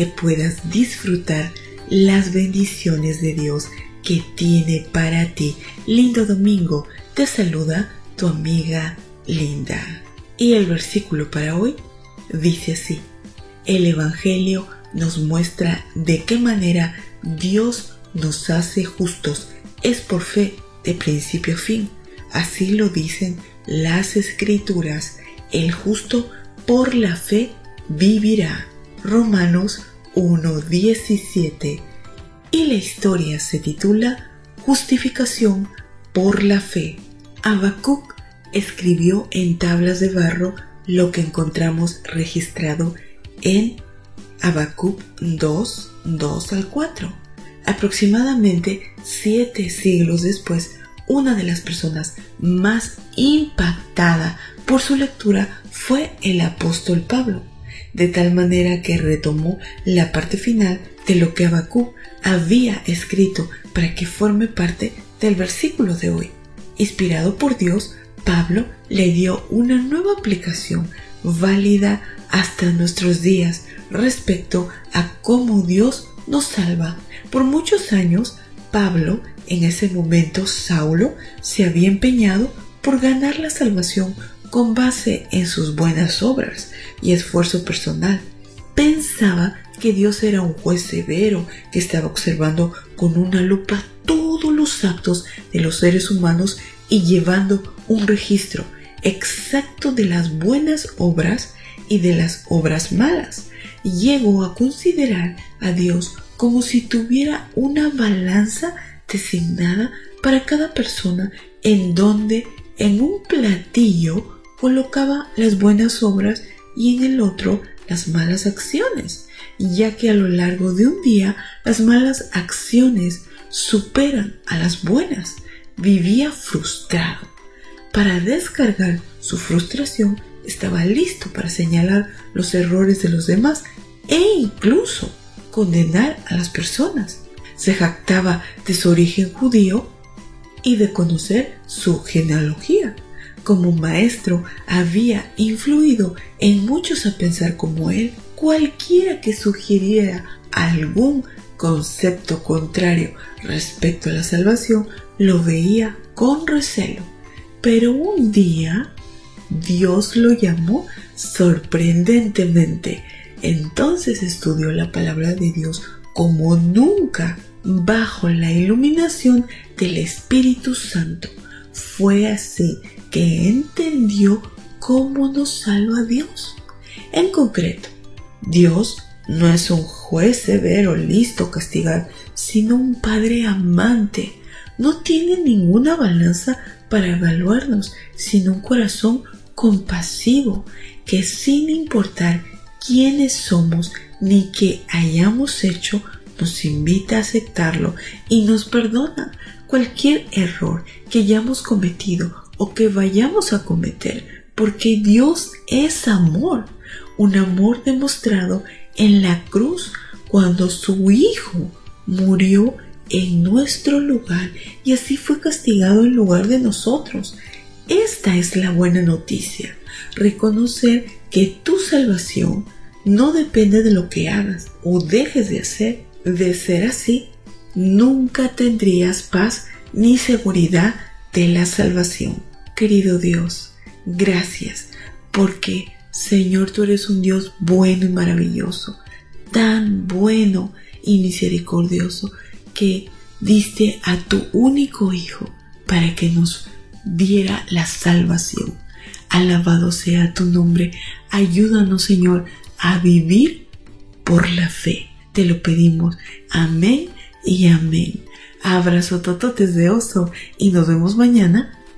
que puedas disfrutar las bendiciones de Dios que tiene para ti. Lindo domingo, te saluda tu amiga Linda. Y el versículo para hoy dice así, el Evangelio nos muestra de qué manera Dios nos hace justos. Es por fe de principio a fin. Así lo dicen las escrituras. El justo por la fe vivirá. Romanos 1.17. Y la historia se titula Justificación por la fe. Habacuc escribió en tablas de barro lo que encontramos registrado en Habacuc 2, 2 al 4. Aproximadamente siete siglos después, una de las personas más impactada por su lectura fue el apóstol Pablo, de tal manera que retomó la parte final de lo que Abacú había escrito para que forme parte del versículo de hoy. Inspirado por Dios, Pablo le dio una nueva aplicación válida hasta nuestros días respecto a cómo Dios nos salva. Por muchos años, Pablo, en ese momento Saulo, se había empeñado por ganar la salvación con base en sus buenas obras y esfuerzo personal. Pensaba que Dios era un juez severo que estaba observando con una lupa todos los actos de los seres humanos y llevando un registro exacto de las buenas obras y de las obras malas. Llegó a considerar a Dios como si tuviera una balanza designada para cada persona en donde en un platillo colocaba las buenas obras y en el otro las malas acciones, ya que a lo largo de un día las malas acciones superan a las buenas. Vivía frustrado. Para descargar su frustración estaba listo para señalar los errores de los demás e incluso condenar a las personas. Se jactaba de su origen judío y de conocer su genealogía como maestro había influido en muchos a pensar como él, cualquiera que sugiriera algún concepto contrario respecto a la salvación lo veía con recelo. Pero un día Dios lo llamó sorprendentemente. Entonces estudió la palabra de Dios como nunca bajo la iluminación del Espíritu Santo. Fue así que entendió cómo nos salva Dios. En concreto, Dios no es un juez severo listo a castigar, sino un Padre amante. No tiene ninguna balanza para evaluarnos, sino un corazón compasivo que sin importar quiénes somos ni qué hayamos hecho, nos invita a aceptarlo y nos perdona cualquier error que hayamos cometido o que vayamos a cometer, porque Dios es amor, un amor demostrado en la cruz cuando su Hijo murió en nuestro lugar y así fue castigado en lugar de nosotros. Esta es la buena noticia, reconocer que tu salvación no depende de lo que hagas o dejes de hacer. De ser así, nunca tendrías paz ni seguridad de la salvación. Querido Dios, gracias porque, Señor, tú eres un Dios bueno y maravilloso, tan bueno y misericordioso que diste a tu único Hijo para que nos diera la salvación. Alabado sea tu nombre. Ayúdanos, Señor, a vivir por la fe. Te lo pedimos. Amén y amén. Abrazo tototes de oso y nos vemos mañana